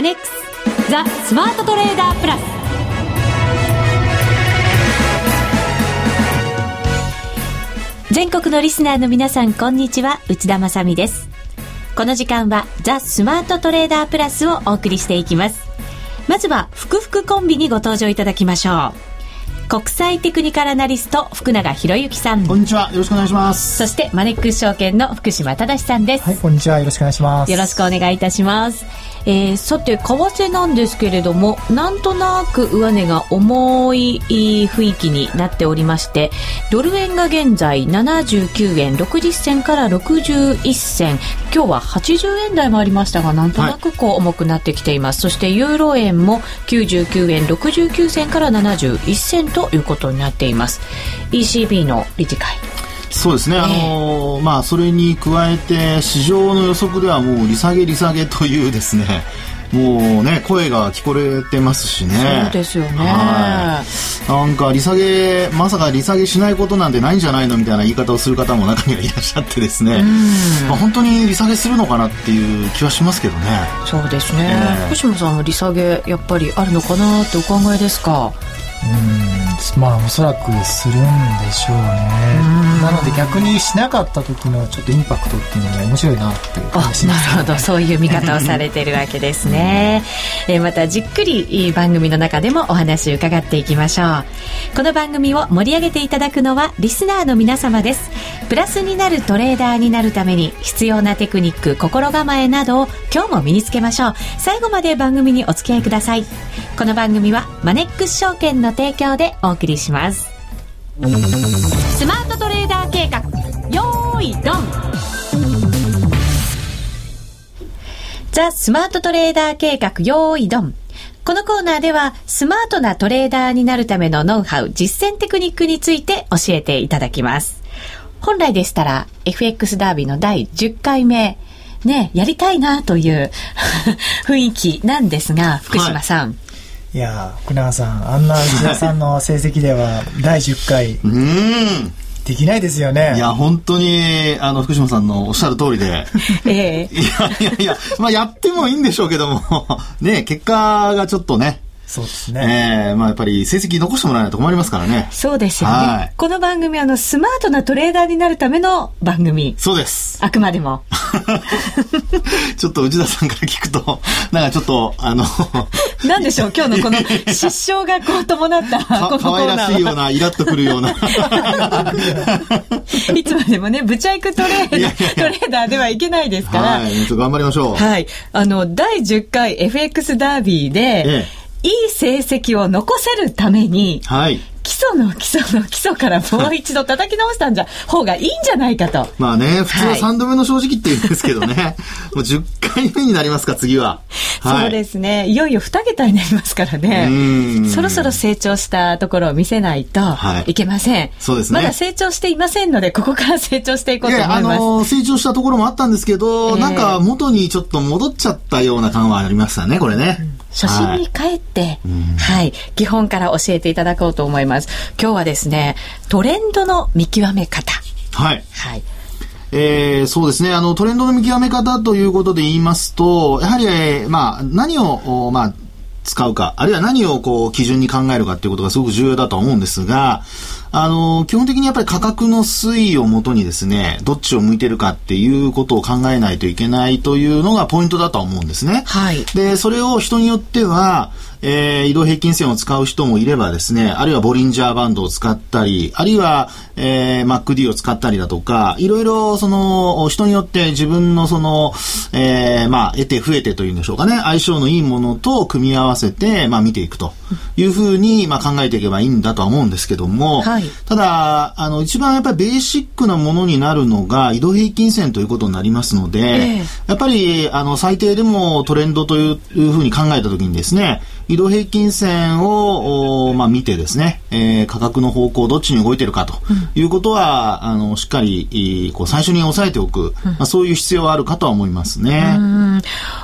アネックスザ・スマートトレーダープラス。全国のリスナーの皆さんこんにちは。内田まさです。この時間はザ・スマートトレーダープラスをお送りしていきます。まずは福福コンビにご登場いただきましょう。国際テクニカルアナリスト福永博之さん。こんにちは。よろしくお願いします。そしてマネックス証券の福島正さんです。はいこんにちは。よろしくお願いします。よろしくお願いいたしますえー、さて為替なんですけれどもなんとなく上値が重い雰囲気になっておりましてドル円が現在79円60銭から61銭。今日は80円台もありましたがなんとなくこう重くなってきています、はい、そしてユーロ円も99円69銭から71銭ということになっています。ECB の理事会そうですね、あのー、まあ、それに加えて市場の予測ではもう利下げ利下げというですね もうね声が聞こえてますしね。そうですよね、はい、なんか利下げまさか利下げしないことなんてないんじゃないのみたいな言い方をする方も中にはいらっしゃってですね、まあ、本当に利下げするのかなっていう気はしますけどね。そうですね、えー、星野さんは利下げやっぱりあるのかなってお考えですか？うんまあおそらくするんでしょうね。なので逆にしなかった時のちょっとインパクトっていうのが面白いなっていう感じ なるほどそういう見方をされてるわけですね、えー、またじっくり番組の中でもお話伺っていきましょう。この番組を盛り上げていただくのはリスナーの皆様です。プラスになるトレーダーになるために必要なテクニック心構えなどを今日も身につけましょう。最後まで番組にお付き合いください。この番組はマネックス証券の提供でおお送りします。スマートトレーダー計画。よーいドン。ザ・スマートトレーダー計画。よーいドン。このコーナーではスマートなトレーダーになるためのノウハウ、実践テクニックについて教えていただきます。本来でしたら FX ダービーの第10回目、ね、やりたいなという 雰囲気なんですが、福島さん。はい。いや福永さんあんな内田さんの成績では 第10回。うん。できないですよね。いや本当にあの福島さんのおっしゃる通りで、ええ、いやいやいや、まあ、やってもいいんでしょうけども。ね結果がちょっとねそうですね。ええー、まあやっぱり成績残してもらわないと困りますからね。そうですよね。はい、この番組あのスマートなトレーダーになるための番組。そうです。あくまでも。ちょっと内田さんから聞くと、なんかちょっとあの なんでしょう今日のこの失笑がこう伴ったこの可愛らしいようなイラッとくるような。いつまでもねブチャイクトレートレーダーではいけないですから。はい。ちょっと頑張りましょう。はい。あの第10回 FX ダービーで。ええいい成績を残せるために、はい、基礎の基礎の基礎からもう一度叩き直したんじゃ、方がいいんじゃないかと。まあね、普通は3度目の正直って言うんですけどね、はい、もう10回目になりますか、次は。はい、そうですね。いよいよ2桁になりますからね。そろそろ成長したところを見せないといけません。はい、そうですね。まだ成長していませんので、ここから成長していこうと思います。いや、あのー、成長したところもあったんですけど、えー、なんか元にちょっと戻っちゃったような感はありましたね、これね。うん初心に帰って、はい、はい、基本から教えていただこうと思います。今日はですね、トレンドの見極め方。はい。はい。えー、そうですね。あの、トレンドの見極め方ということで言いますと、やはり、えー、まあ、何を、まあ、使うか、あるいは何をこう基準に考えるかっていうことがすごく重要だと思うんですが、あの、基本的にやっぱり価格の推移をもとにですね、どっちを向いてるかっていうことを考えないといけないというのがポイントだと思うんですね。はい。で、それを人によっては、えー、移動平均線を使う人もいればですね、あるいはボリンジャーバンドを使ったり、あるいは、えー、MacD を使ったりだとか、いろいろその、人によって自分のその、えー、まあ、得て増えてというんでしょうかね、相性のいいものと組み合わせて、まあ、見ていくというふうに、まあ、考えていけばいいんだとは思うんですけども、はい、ただ、あの、一番やっぱりベーシックなものになるのが移動平均線ということになりますので、えー、やっぱり、あの、最低でもトレンドというふうに考えたときにですね、移動平均線を、まあ、見てですね、えー、価格の方向どっちに動いてるかということは、うん、あのしっかりこう最初に押さえておく、うん、まあ、そういう必要はあるかとは思いますね。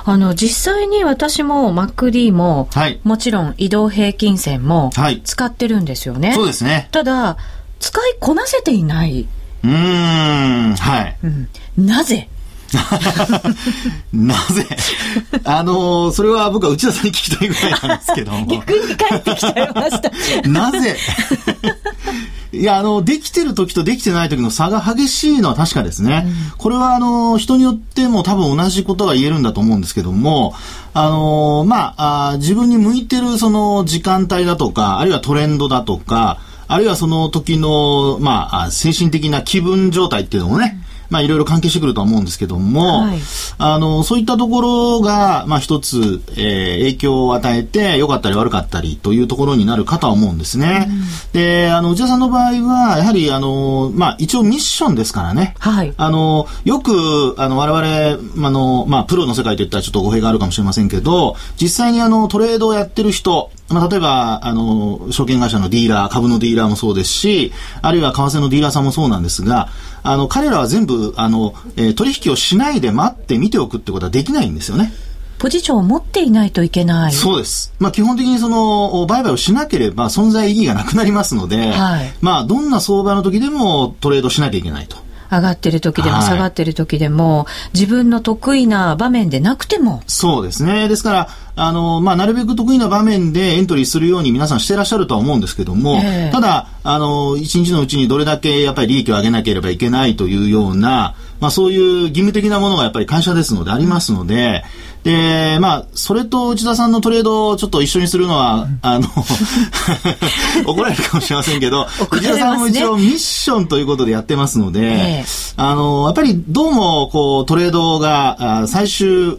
あの実際に私も MacD も、はい、もちろん移動平均線も使ってるんですよね。はい、そうですね。ただ使いこなせていない。うんはい、うん、なぜ なぜ？あのー、それは僕は内田さんに聞きたいぐらいなんですけども。逆に帰ってきちゃいました。なぜ？いや、あの、できてる時とできてない時の差が激しいのは確かですね。うん、これは、あの、人によっても多分同じことが言えるんだと思うんですけども、あの、まあ、あ自分に向いてるその時間帯だとか、あるいはトレンドだとか、あるいはその時の、まあ、精神的な気分状態っていうのもね、うんまあいろいろ関係してくるとは思うんですけども、はい、あの、そういったところが、まあ一つ、えー、影響を与えて、良かったり悪かったりというところになるかとは思うんですね。うん、で、あの、内田さんの場合は、やはり、あの、まあ一応ミッションですからね。はい。あの、よく、あの、我々、あの、まあプロの世界といったらちょっと語弊があるかもしれませんけど、実際にあの、トレードをやってる人、まあ、例えば、あの、証券会社のディーラー、株のディーラーもそうですし、あるいは為替のディーラーさんもそうなんですが、あの、彼らは全部、あの、えー、取引をしないで待って見ておくってことはできないんですよね。ポジションを持っていないといけない。そうです。まあ基本的にその、売買をしなければ存在意義がなくなりますので、はい、まあどんな相場の時でもトレードしなきゃいけないと。上がってる時でも下がってる時でも、はい、自分の得意な場面でなくても。そうですね。ですから、あの、まあ、なるべく得意な場面でエントリーするように皆さんしてらっしゃるとは思うんですけども、えー、ただ、あの、一日のうちにどれだけやっぱり利益を上げなければいけないというような、まあ、そういう義務的なものがやっぱり会社ですのでありますので、で、まあ、それと内田さんのトレードをちょっと一緒にするのは、あの、怒られるかもしれませんけど、ね、内田さんも一応ミッションということでやってますので、えー、あの、やっぱりどうも、こう、トレードが最終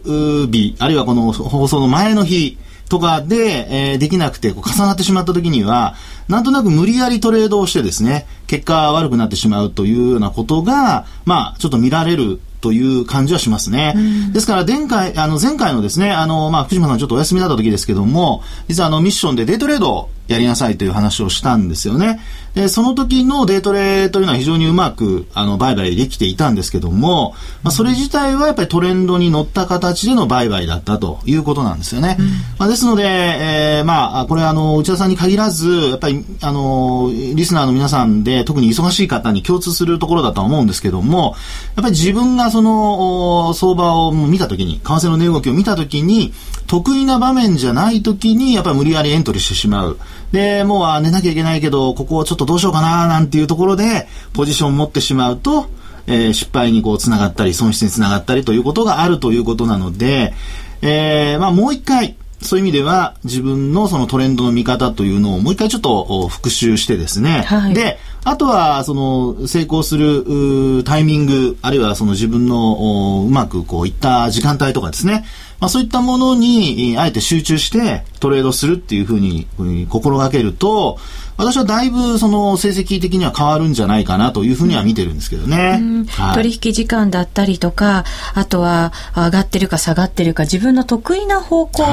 日、あるいはこの放送の前の日、とかで、えー、できなくてこう重なってしまった時には、なんとなく無理やりトレードをしてですね、結果悪くなってしまうというようなことが、まあ、ちょっと見られるという感じはしますね。ですから、前回、あの、前回のですね、あの、まあ、福島さんちょっとお休みだった時ですけども、実はあの、ミッションでデイトレードをやりなさいという話をしたんですよね。で、その時のデイトレというのは非常にうまく、あの、売買できていたんですけども、まあ、それ自体はやっぱりトレンドに乗った形での売買だったということなんですよね。うん、まあ、ですので、えー、まあ、これあの、内田さんに限らず、やっぱり、あの、リスナーの皆さんで、特に忙しい方に共通するところだとは思うんですけども、やっぱり自分がその、相場を見た時に、為替の値動きを見た時に、得意な場面じゃない時に、やっぱり無理やりエントリーしてしまう。で、もう寝なきゃいけないけど、ここをちょっとどうしようかな、なんていうところで、ポジションを持ってしまうと、えー、失敗にこう繋がったり、損失につながったりということがあるということなので、えー、まあもう一回、そういう意味では自分のそのトレンドの見方というのをもう一回ちょっと復習してですね。はい、で、あとはその成功するタイミング、あるいはその自分のうまくこういった時間帯とかですね。まあそういったものにあえて集中してトレードするっていうふうに心がけると、私はだいぶその成績的には変わるんじゃないかなというふうには見てるんですけどね。はい、取引時間だったりとか、あとは上がってるか下がってるか、自分の得意な方向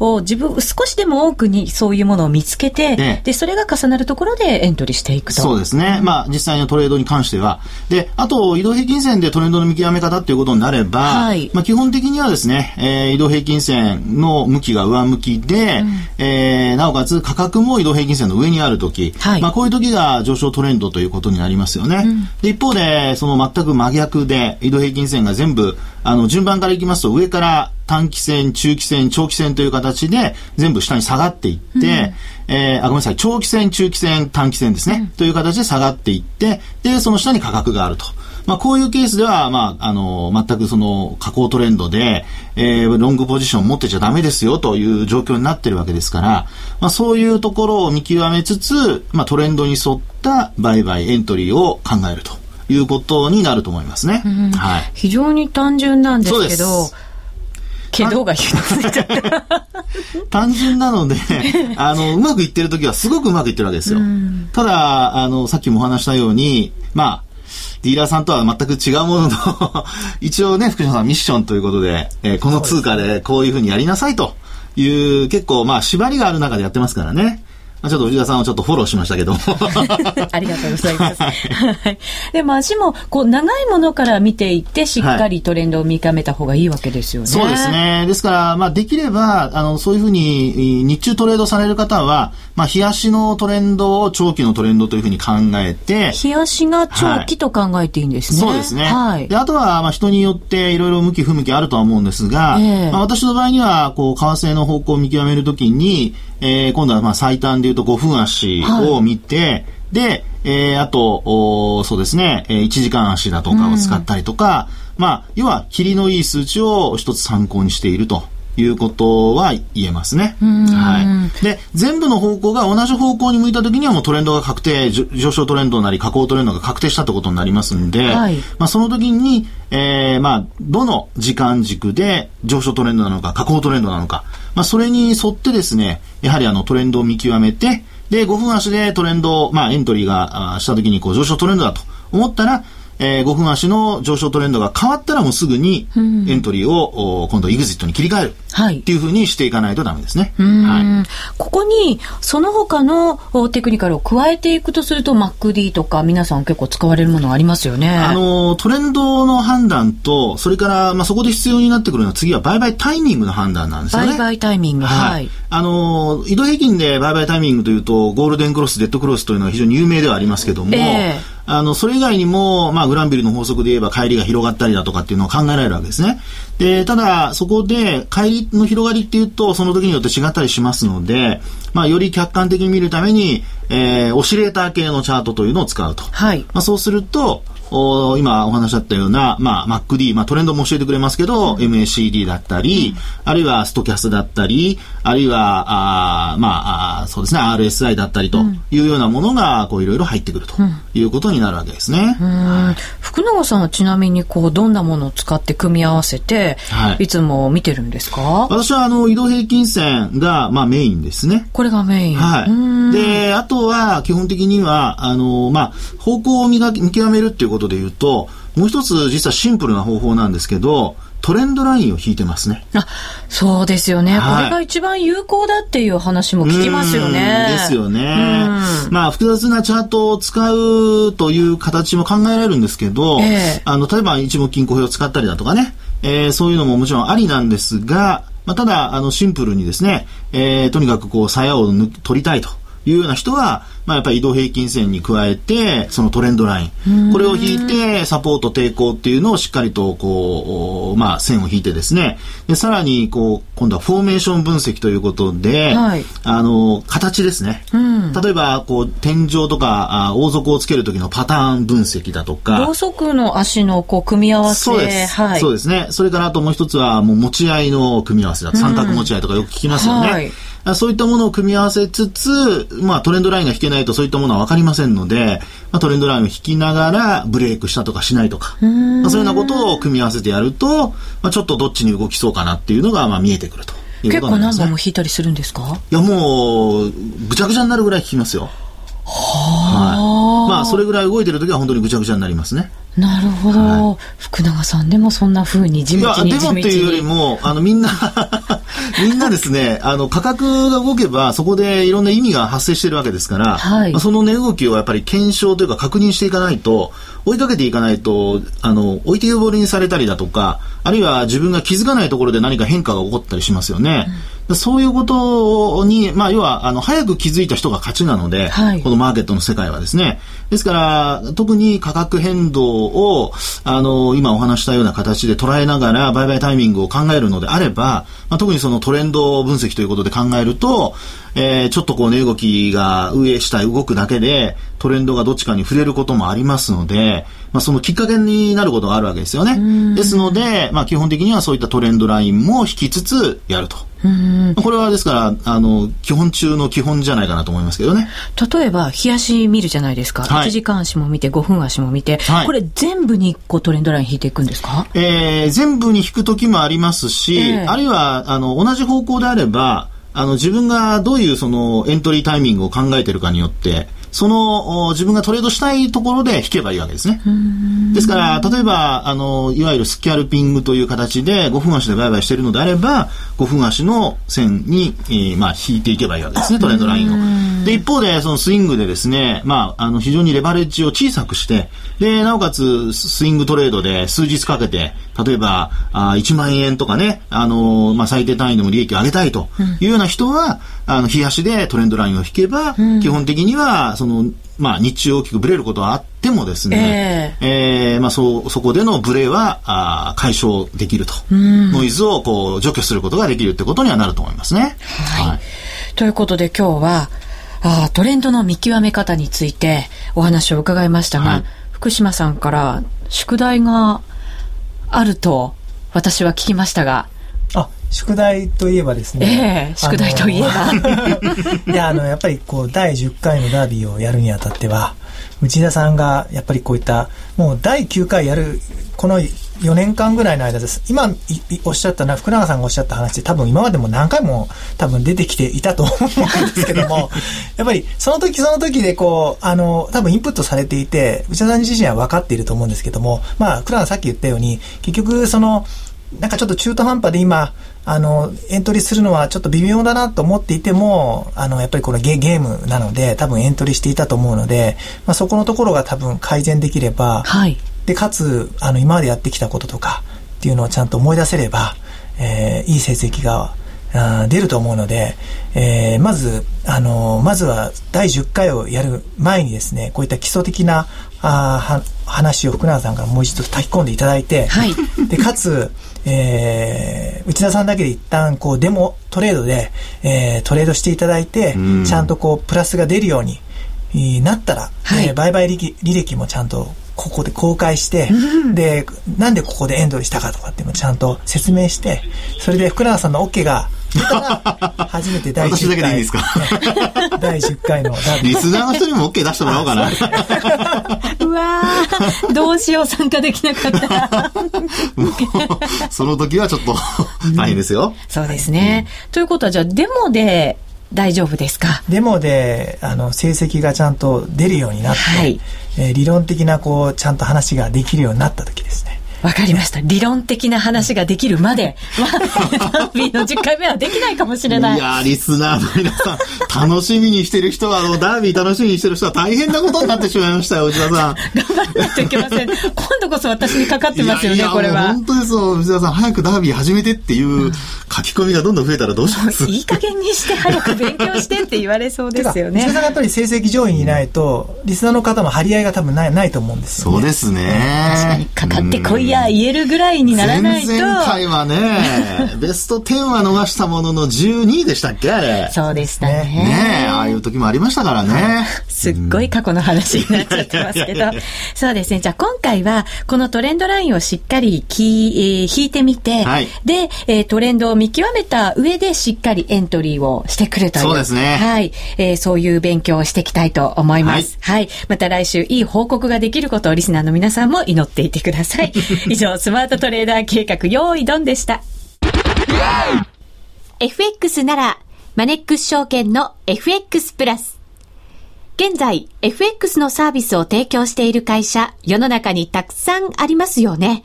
を自分、少しでも多くにそういうものを見つけて、ね、で、それが重なるところでエントリーしていくと。そうですね。まあ実際のトレードに関しては。で、あと移動平均線でトレンドの見極め方っていうことになれば、はい、まあ基本的にはですね、えー、移動平均線の向きが上向きで、うん、えー、なおかつ価格も移動平均線の上にあるとき、はい、まあ、こういう時が上昇トレンドということになりますよね。うん、で一方で、その全く真逆で、移動平均線が全部、あの、順番からいきますと、上から短期線、中期線、長期線という形で、全部下に下がっていって、うん、えー、あ、ごめんなさい、長期線、中期線、短期線ですね、うん、という形で下がっていって、で、その下に価格があると。まあ、こういうケースでは、まあ、あの、全くその、下降トレンドで、えー、ロングポジション持ってちゃダメですよという状況になってるわけですから、まあ、そういうところを見極めつつ、まあ、トレンドに沿った売買エントリーを考えるということになると思いますね。はい。非常に単純なんですけど、けどが 単純なので、あの、うまくいってる時はすごくうまくいってるわけですよ。ただ、あの、さっきもお話したように、まあ、ディーラーさんとは全く違うものの 一応ね、福島さんミッションということで、えー、この通貨でこういうふうにやりなさいという、結構まあ縛りがある中でやってますからね。まあ、ちょっと内田さんをちょっとフォローしましたけども。ありがとうございます。はい。でも足も、こう、長いものから見ていって、しっかりトレンドを見極めた方がいいわけですよね。そうです。ね。ですから、まあ、できれば、あの、そういうふうに、えー日中トレードされる方は、まあ、日足のトレンドを長期のトレンドというふうに考えて、日足が長期と考えていいんですね。そうですね。はいで、。あとは、まあ、人によっていろいろ向き不向きあるとは思うんですが、ええまあ、私の場合には、こう、為替の方向を見極めるときに、えー今度は、まあ、最短で言うと5分足を見て、で、えーあと、おーそうですね、えー1時間足だとかを使ったりとか、まあ、要は、霧のいい数値を一つ参考にしていると。いうことは言えますね。はい。で、全部の方向が同じ方向に向いた時にはもうトレンドが確定、上昇トレンドなり下降トレンドが確定したってことになりますんで、はいまあその時に、えーまあ、どの時間軸で上昇トレンドなのか下降トレンドなのか、まあそれに沿ってですね、やはりあのトレンドを見極めて、で、5分足でトレンドを、まあエントリーがした時にこう上昇トレンドだと思ったら、えー5分足の上昇トレンドが変わったらもうすぐにエントリーを、お今度エグジットに切り替える。はいっていうふうにしていかないとダメですね。うんはい。ここに、その他のおテクニカルを加えていくとすると、MacD とか皆さん結構使われるものがありますよね。あの、トレンドの判断と、それから、まあ、そこで必要になってくるのは次は売買タイミングの判断なんですよね。売買タイミング。ははいい。。あの、移動平均で売買タイミングというと、ゴールデンクロス、デッドクロスというのは非常に有名ではありますけども、ええあの、それ以外にも、まあ、グランビルの法則で言えば、帰りが広がったりだとかっていうのを考えられるわけですね。で、ただ、そこで、帰りの広がりっていうと、その時によって違ったりしますので、まあ、より客観的に見るために、えー、オシレーター系のチャートというのを使うと。はい。まあ、そうすると、お今お話あったような、まあ、MacD、まあ、トレンドも教えてくれますけど、MACD だったり、あるいはストキャスだったり、あるいは、あーまあそうですね、RSI だったりというようなものが、こう、いろいろ入ってくるということになるわけですね。うん福永さんはちなみにこうどんなものを使って組み合わせて、はいい、つも見てるんですか？私は、あの、移動平均線が、まあ、メインですね。これがメイン。はうんい。で、あとは、基本的には、あの、まあ、方向を見が見極めるっていうことで言うと、もう一つ実はシンプルな方法なんですけど、トレンドラインを引いてますね。あそうですよね、はいこれが一番有効だっていう話も聞きますよね。うんですよね。まあ、複雑なチャートを使うという形も考えられるんですけど、ええあの、例えば一目金庫表を使ったりだとかね、えーそういうのももちろんありなんですが、まあ、ただ、あの、シンプルにですね、えーとにかくこう、鞘を抜取りたいというような人は、まあ、やっぱり移動平均線に加えて、そのトレンドライン。これを引いて、サポート抵抗っていうのをしっかりと、こう、おまあ、線を引いてですね、で、さらに、こう、今度はフォーメーション分析ということで、はいあの、形ですね。ん例えば、こう、天井とか、あ王族をつける時のパターン分析だとかろう、そくの足のこう組み合わせ。そうです、はい。そうですね。それからあともう一つは、もう持ち合いの組み合わせだと。三角持ち合いとかよく聞きますよね。はいそういったものを組み合わせつつ、まあトレンドラインが引けないとそういったものは分かりませんので、まあ、トレンドラインを引きながらブレイクしたとかしないとか、まあ、そういうようなことを組み合わせてやると、まあ、ちょっとどっちに動きそうかなっていうのがまあ見えてくるという結構何本も引いたりするんですか？いやもう、ぐちゃぐちゃになるぐらい聞きますよ。はい。まあ、それぐらい動いてる時は本当にぐちゃぐちゃになりますね。なるほど、福永さんでもそんな風に地道に地道でもっていうよりに。も、あの、みんな、みんなですね、あの、価格が動けば、そこでいろんな意味が発生してるわけですから、はいまあその値動きをやっぱり検証というか確認していかないと、追いかけていかないと、あの、置いてけぼりにされたりだとか、あるいは自分が気づかないところで何か変化が起こったりしますよね。そういうことに、まあ、要は、あの、早く気づいた人が勝ちなので、はいこのマーケットの世界はですね。ですから、特に価格変動を、あの、今お話したような形で捉えながら、売買タイミングを考えるのであれば、まあ、特にそのトレンド分析ということで考えると、えーちょっとこう値動きが上下動くだけで、トレンドがどっちかに触れることもありますので、まあ、そのきっかけになることがあるわけですよね。ですので、まあ、基本的にはそういったトレンドラインも引きつつやると。これはですから、あの、基本中の基本じゃないかなと思いますけどね。例えば、日足見るじゃないですか。はい1時間足も見て、5分足も見て、はいこれ全部にこうトレンドライン引いていくんですか？えー全部に引く時もありますし、ええあるいは、あの、同じ方向であれば、あの、自分がどういうそのエントリータイミングを考えてるかによって、その、自分がトレードしたいところで引けばいいわけですね。ですから、例えば、あの、いわゆるスキャルピングという形で5分足で売買しているのであれば、5分足の線に、えー、まあ、引いていけばいいわけですね、トレンドラインを。で、一方で、そのスイングでですね、まあ、あの、非常にレバレッジを小さくして、で、なおかつ、スイングトレードで数日かけて、例えば、あ1万円とかね、あの、まあ、最低単位でも利益を上げたいというような人は、うん、あの、日足でトレンドラインを引けば、うん、基本的には、その、まあ、日中大きくブレることはあってもですね、えー、えー、まあ、そ、そこでのブレは、あ解消できると。ノイズをこう除去することができるってことにはなると思いますね。はい。はい、ということで今日は、あトレンドの見極め方についてお話を伺いましたが、はい、福島さんから宿題があると私は聞きましたが、あ宿題といえばですね。ええー、宿題といえば。いや、あの、やっぱりこう、第10回のダービーをやるにあたっては、内田さんが、やっぱりこういった、もう第9回やる、この4年間ぐらいの間です。今、おっしゃったな、福永さんがおっしゃった話多分今までも何回も多分出てきていたと思うんですけども、やっぱりその時その時でこう、あの、多分インプットされていて、内田さん自身は分かっていると思うんですけども、まあ、福永さっき言ったように、結局その、なんかちょっと中途半端で今、あの、エントリーするのはちょっと微妙だなと思っていても、あの、やっぱりこのゲゲームなので、多分エントリーしていたと思うので、まあ、そこのところが多分改善できれば、はい。で、かつ、あの、今までやってきたこととかっていうのをちゃんと思い出せれば、えー、いい成績があ出ると思うので、えー、まず、あのまずは第10回をやる前にですね、こういった基礎的なあ話を福永さんからもう一度炊き込んでいただいて、はい、で、かつ、えー、内田さんだけで一旦こうデモトレードで、えー、トレードしていただいて、ちゃんとこうプラスが出るようになったら、はい、えー、売買履歴もちゃんとここで公開して、で、なんでここでエントリーしたかとかっていうのをちゃんと説明して、それで福永さんの OK が出たら、初めて第10回。私だけでいいですか？第10回のリスナーの人にも OK 出してもらおうかな。うわどうしよう参加できなかった ら。その時はちょっと大変ですよ。そうですね。ということは、じゃあデモで大丈夫ですか？デモで、あの、成績がちゃんと出るようになって、はい、えー、理論的な、こう、ちゃんと話ができるようになった時ですね。わかりました。理論的な話ができるまで、まあ、ダービーの10回目はできないかもしれない。いやリスナーの皆さん、楽しみにしてる人は、あの、ダービー楽しみにしてる人は大変なことになってしまいましたよ、内田さん。頑張らないといけません。今度こそ私にかかってますよね、いやいやこれは。本当ですよ、内田さん。早くダービー始めてっていう書き込みがどんどん増えたらどうします、いい加減にして早く勉強してって言われそうですよね。内田さんがやっぱり成績上位にいないと、リスナーの方も張り合いが多分ないないと思うんですよ、ね、そうですね。確かに、かかってこいや言えるぐらいいにならないと。前々回はね、ベスト10は逃したものの12位でしたっけ？あれ。そうでしたね。ねああいう時もありましたからね。すっごい過去の話になっちゃってますけど。そうですね。じゃあ今回は、このトレンドラインをしっかりき、えー、引いてみて、はい、で、えー、トレンドを見極めた上でしっかりエントリーをしてくるという。そうですね。はい。えー、そういう勉強をしていきたいと思います。はい、はい。また来週いい報告ができることをリスナーの皆さんも祈っていてください。以上、スマートトレーダー計画、用意ドンでした。FX なら、マネックス証券の FX プラス。現在、FX のサービスを提供している会社、世の中にたくさんありますよね。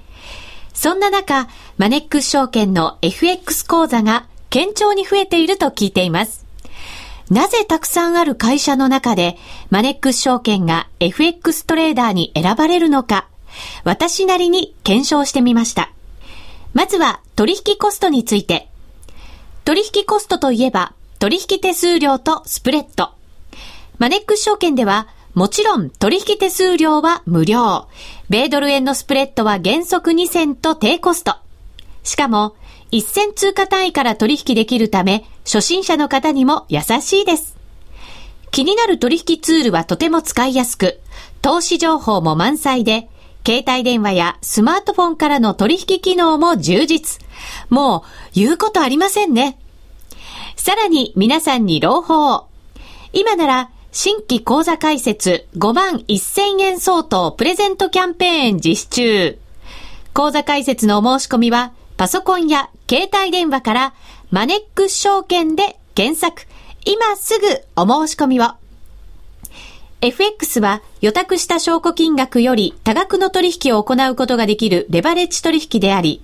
そんな中、マネックス証券の FX 講座が堅調に増えていると聞いています。なぜたくさんある会社の中で、マネックス証券が FX トレーダーに選ばれるのか、私なりに検証してみました。まずは取引コストについて。取引コストといえば、取引手数料とスプレッド。マネックス証券では、もちろん取引手数料は無料。米ドル円のスプレッドは原則2銭と低コスト。しかも、1銭通貨単位から取引できるため、初心者の方にも優しいです。気になる取引ツールはとても使いやすく、投資情報も満載で、携帯電話やスマートフォンからの取引機能も充実。もう、言うことありませんね。さらに皆さんに朗報。今なら、新規講座開設5万1000円相当プレゼントキャンペーン実施中。講座開設のお申し込みは、パソコンや携帯電話からマネックス証券で検索。今すぐお申し込みを。FX は予託した証拠金額より多額の取引を行うことができるレバレッジ取引であり、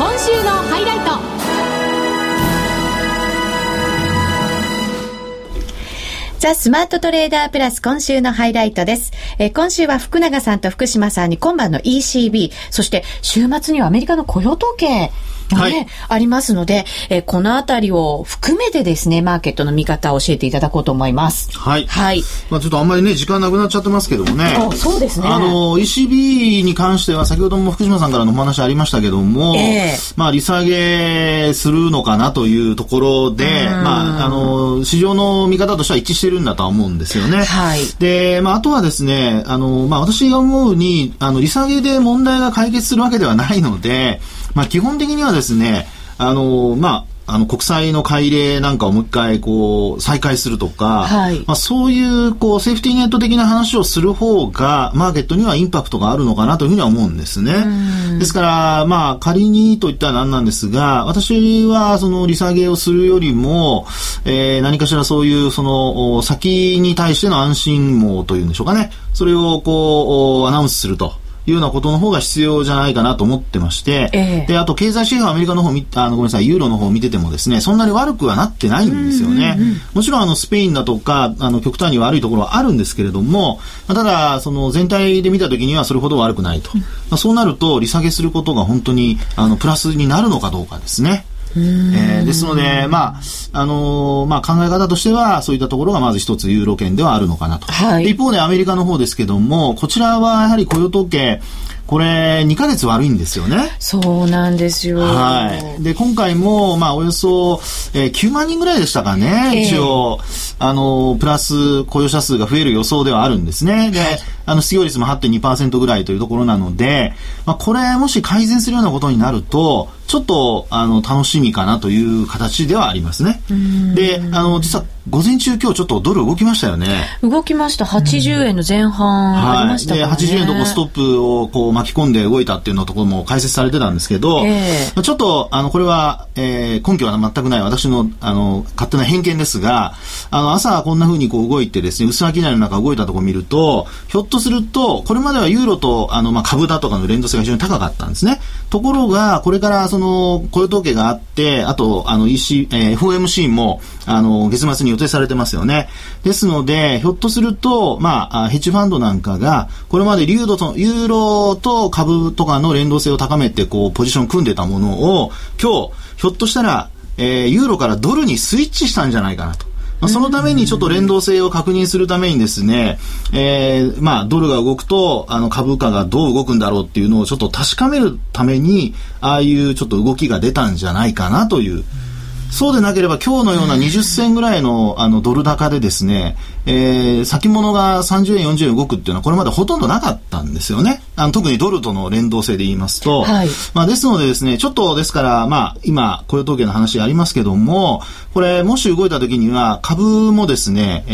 今週のハイライト。ザ・スマートトレーダープラス今週のハイライトです。えー、今週は福永さんと福島さんに今晩の ECB、そして週末にはアメリカの雇用統計ね、はい、ありますので、えー、このあたりを含めてですね、マーケットの見方を教えていただこうと思います。はい。はい。まあちょっとあんまりね、時間なくなっちゃってますけどもね。そうですね。あの、ECB に関しては先ほども福島さんからのお話ありましたけども、えー、まあ利下げするのかなというところで、まあ、あの、市場の見方としては一致してるんだとは思うんですよね。はい。で、まああとはですね、あの、まあ私が思うに、あの、利下げで問題が解決するわけではないので、まあ基本的にはですね、あの、まあ、あの国債の改例なんかをもう一回こう再開するとか、はい、まあ、そういうこうセーフティーネット的な話をする方がマーケットにはインパクトがあるのかなというふうには思うんですね。ですからまあ仮にといったら何なんですが私はその利下げをするよりも、えー、何かしらそういうその先に対しての安心網というんでしょうかねそれをこうアナウンスすると。いうようなことの方が必要じゃないかなと思ってまして、えー、で、あと経済指標アメリカの方あの、ごめんなさい、ユーロの方を見ててもですね、そんなに悪くはなってないんですよね。うんうんうん、もちろんあの、スペインだとか、あの、極端に悪いところはあるんですけれども、ただ、その全体で見たときにはそれほど悪くないと。まあ、そうなると、利下げすることが本当に、あの、プラスになるのかどうかですね。えー、ですので、まあ、あのー、まあ、考え方としては、そういったところがまず一つユーロ圏ではあるのかなと。はい、一方でアメリカの方ですけども、こちらはやはり雇用統計、これ、2ヶ月悪いんですよね。そうなんですよ。はい。で、今回も、まあ、およそ、えー、9万人ぐらいでしたかね。えー、一応、あの、プラス雇用者数が増える予想ではあるんですね。で、あの、失業率も8.2%ぐらいというところなので、まあ、これ、もし改善するようなことになると、ちょっと、あの、楽しみかなという形ではありますね。で、あの、実は、午前中今日ちょっとドル動きましたよね。動きました。80円の前半ありましたね。はい、で、80円のとこストップをこう巻き込んで動いたっていうのところも解説されてたんですけど、えー、ちょっと、あの、これは、えー、根拠は全くない私の、あの、勝手な偏見ですが、あの、朝こんな風にこう動いてですね、薄商いの中動いたところを見ると、ひょっとすると、これまではユーロと、あの、まあ、株だとかの連動性が非常に高かったんですね。ところが、これからその、雇用統計があって、あと、あの、EC、えー、FOMC も、あの、月末に予定されてますよね。ですので、ひょっとすると、まあ、ヘッジファンドなんかが、これまでリュードと、ユーロと株とかの連動性を高めて、こう、ポジション組んでたものを、今日、ひょっとしたら、えー、ユーロからドルにスイッチしたんじゃないかなと。まあ、そのためにちょっと連動性を確認するためにですね、えー、まあ、ドルが動くと、あの、株価がどう動くんだろうっていうのをちょっと確かめるために、ああいうちょっと動きが出たんじゃないかなという、そうでなければ今日のような20銭ぐらいのあのドル高でですね、えー、先物が30円、40円動くっていうのはこれまでほとんどなかったんですよね。あの特にドルとの連動性で言いますと。はい、まあですのでですね、ちょっとですから、まあ今雇用統計の話ありますけども、これもし動いた時には株もですね、え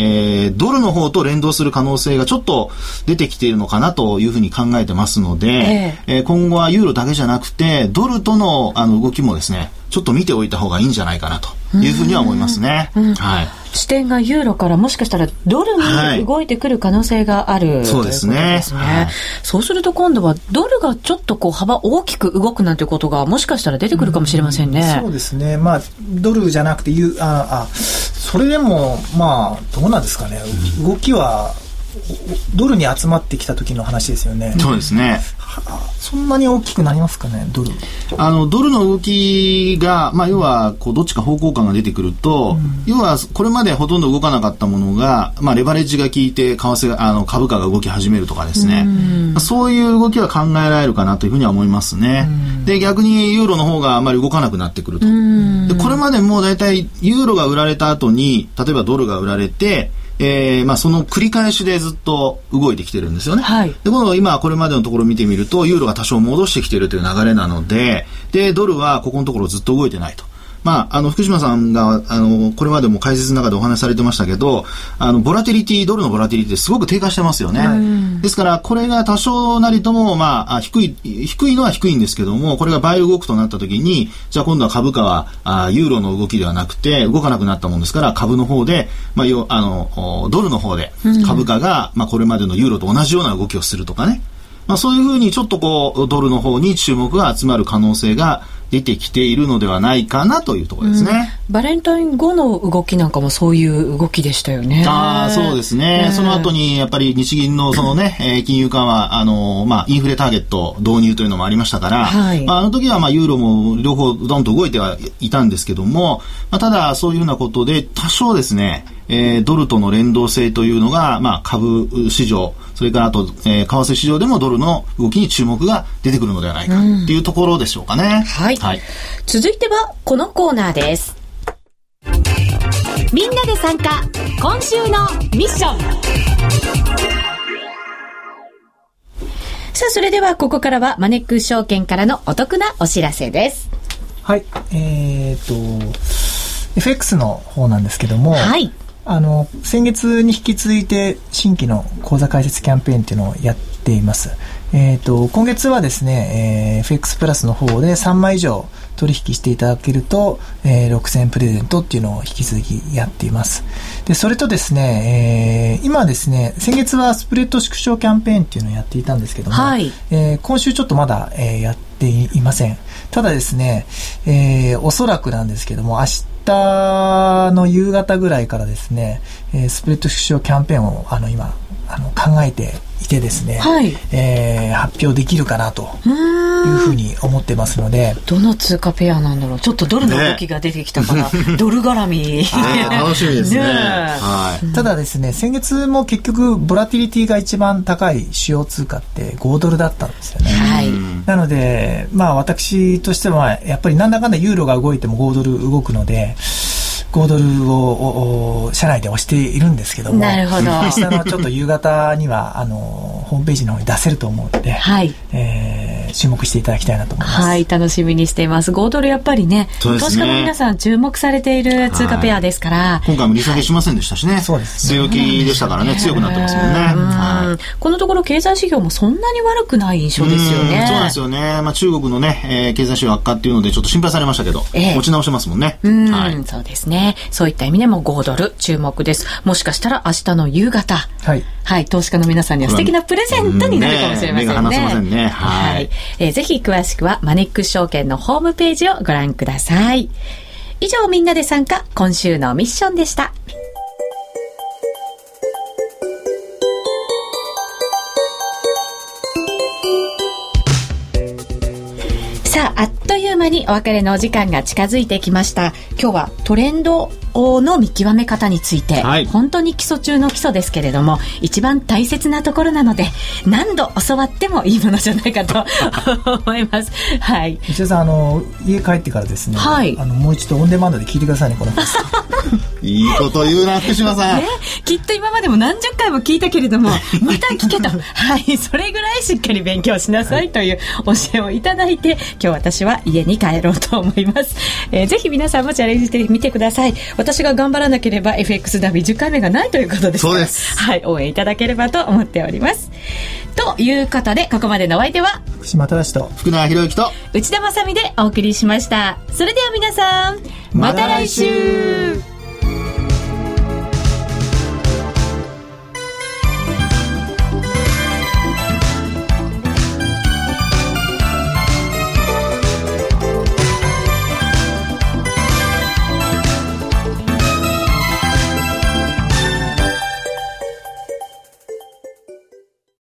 ー、ドルの方と連動する可能性がちょっと出てきているのかなというふうに考えてますので、えー、えー、今後はユーロだけじゃなくて、ドルとのあの動きもですね、ちょっと見ておいた方がいいんじゃないかなというふうには思いますね。はい。視点がユーロからもしかしたらドルに動いてくる可能性がある、はい、そうですね。すねはい、そうすると今度はドルがちょっとこう幅大きく動くなんていうことがもしかしたら出てくるかもしれませんね。うん、そうですね。まあドルじゃなくてユああそれでもまあどうなんですかね。動きはドルに集まってきた時の話ですよね。そうですね。そんなに大きくなりますかね、ドル。あの、ドルの動きが、まあ、要は、こう、どっちか方向感が出てくると、うん、要は、これまでほとんど動かなかったものが、まあ、レバレッジが効いて、為替が、あの、株価が動き始めるとかですね、うん、そういう動きは考えられるかなというふうには思いますね。うん、で、逆に、ユーロの方があまり動かなくなってくると。で、これまでも大体、ユーロが売られた後に、例えばドルが売られて、えー、まあその繰り返しでずっと動いてきてるんですよね。はいで、この今これまでのところを見てみると、ユーロが多少戻してきているという流れなので、で、ドルはここのところずっと動いてないと。まあ、あの、福島さんが、あの、これまでも解説の中でお話しされてましたけど、あの、ボラティリティ、ドルのボラティリティってすごく低下してますよね。ですから、これが多少なりとも、まあ、あ低い、低いのは低いんですけども、これが倍動くとなった時に、じゃあ今度は株価は、あユーロの動きではなくて、動かなくなったもんですから、株の方で、まあ、よ、あの、おドルの方で、株価が、まあ、これまでのユーロと同じような動きをするとかね。まあ、そういうふうにちょっとこう、ドルの方に注目が集まる可能性が出てきているのではないかなというところですね。バレンタイン後の動きなんかもそういう動きでしたよね。ああ、そうですね。その後に、やっぱり日銀のそのね、えー金融緩和、あの、まあ、インフレターゲット導入というのもありましたから、はいまあ、あの時は、まあ、ユーロも両方ドンと動いてはいたんですけども、まあ、ただ、そういうようなことで、多少ですね、えードルとの連動性というのが、まあ、株市場、それからあと、えー為替市場でもドルの動きに注目が出てくるのではないかっていうところでしょうかね。はいはい。続いてはこのコーナーです。みんなで参加今週のミッションさあ、それではここからはマネックス証券からのお得なお知らせです。はい。えっ、と、FX の方なんですけども、はい。あの、先月に引き続いて新規の講座開設キャンペーンっていうのをやっています。えっ、と、今月はですね、えー FX プラスの方で3枚以上取引していただけると、えー6000円プレゼントっていうのを引き続きやっています。で、それとですね、えー今ですね、先月はスプレッド縮小キャンペーンっていうのをやっていたんですけども、はいえー今週ちょっとまだ、えーやっていません。ただですね、えーおそらくなんですけども、明日の夕方ぐらいからですね、えースプレッド縮小キャンペーンをあの今あの考えていてですね、はいえー発表できるかなとういう。ふうに思ってますので、どの通貨ペアなんだろうちょっとドルの動きが出てきたから、ドル絡み。ね楽しみですね。ねえはい。ただですね、先月も結局ボラティリティが一番高い主要通貨って5ドルだったんですよね。はい。なので、まあ私としては、やっぱりなんだかんだユーロが動いても5ドル動くので、5ドルをおお社内で押しているんですけども、なるほど明日のちょっと夕方には、あの、ホームページの方に出せると思うので、はい。えー注目していただきたいなと思います。はい、楽しみにしています。5ドルやっぱりね、ね投資家の皆さん注目されている通貨ペアですから、今回も利下げしませんでしたしね。そうですね強気でしたからね、強くなってますもんね。うんはいこのところ経済指標もそんなに悪くない印象ですよね。うんそうなんですよね。まあ中国のね、えー経済指標悪化っていうのでちょっと心配されましたけど、ええ持ち直してますもんね。うん、はい。そうですね。そういった意味でも5ドル注目です。もしかしたら明日の夕方、はい。はい、投資家の皆さんには素敵なプレゼントになるかもしれませんね。うんませんねはいえーぜひ詳しくはマネックス証券のホームページをご覧ください。以上みんなで参加、今週のミッションでした。間にお別れのお時間が近づいてきました。今日はトレンドの見極め方について、はい本当に基礎中の基礎ですけれども、一番大切なところなので、何度教わってもいいものじゃないかと 思います。はい。石田さん、あの、家帰ってからですね、はいあの、もう一度オンデマンドで聞いてくださいね、この いいこと言うな、福島さん。ね、きっと今までも何十回も聞いたけれども、また聞けと。はい、それぐらいしっかり勉強しなさいという教えをいただいて、今日私は家に帰ろうと思います。えーぜひ皆さんもチャレンジしてみてください。私が頑張らなければ FX ダビ10回目がないということですそうですはい、応援いただければと思っております。ということで、ここまでのお相手は、福島正と、福永博之と、内田まさみでお送りしました。それでは皆さん、また来週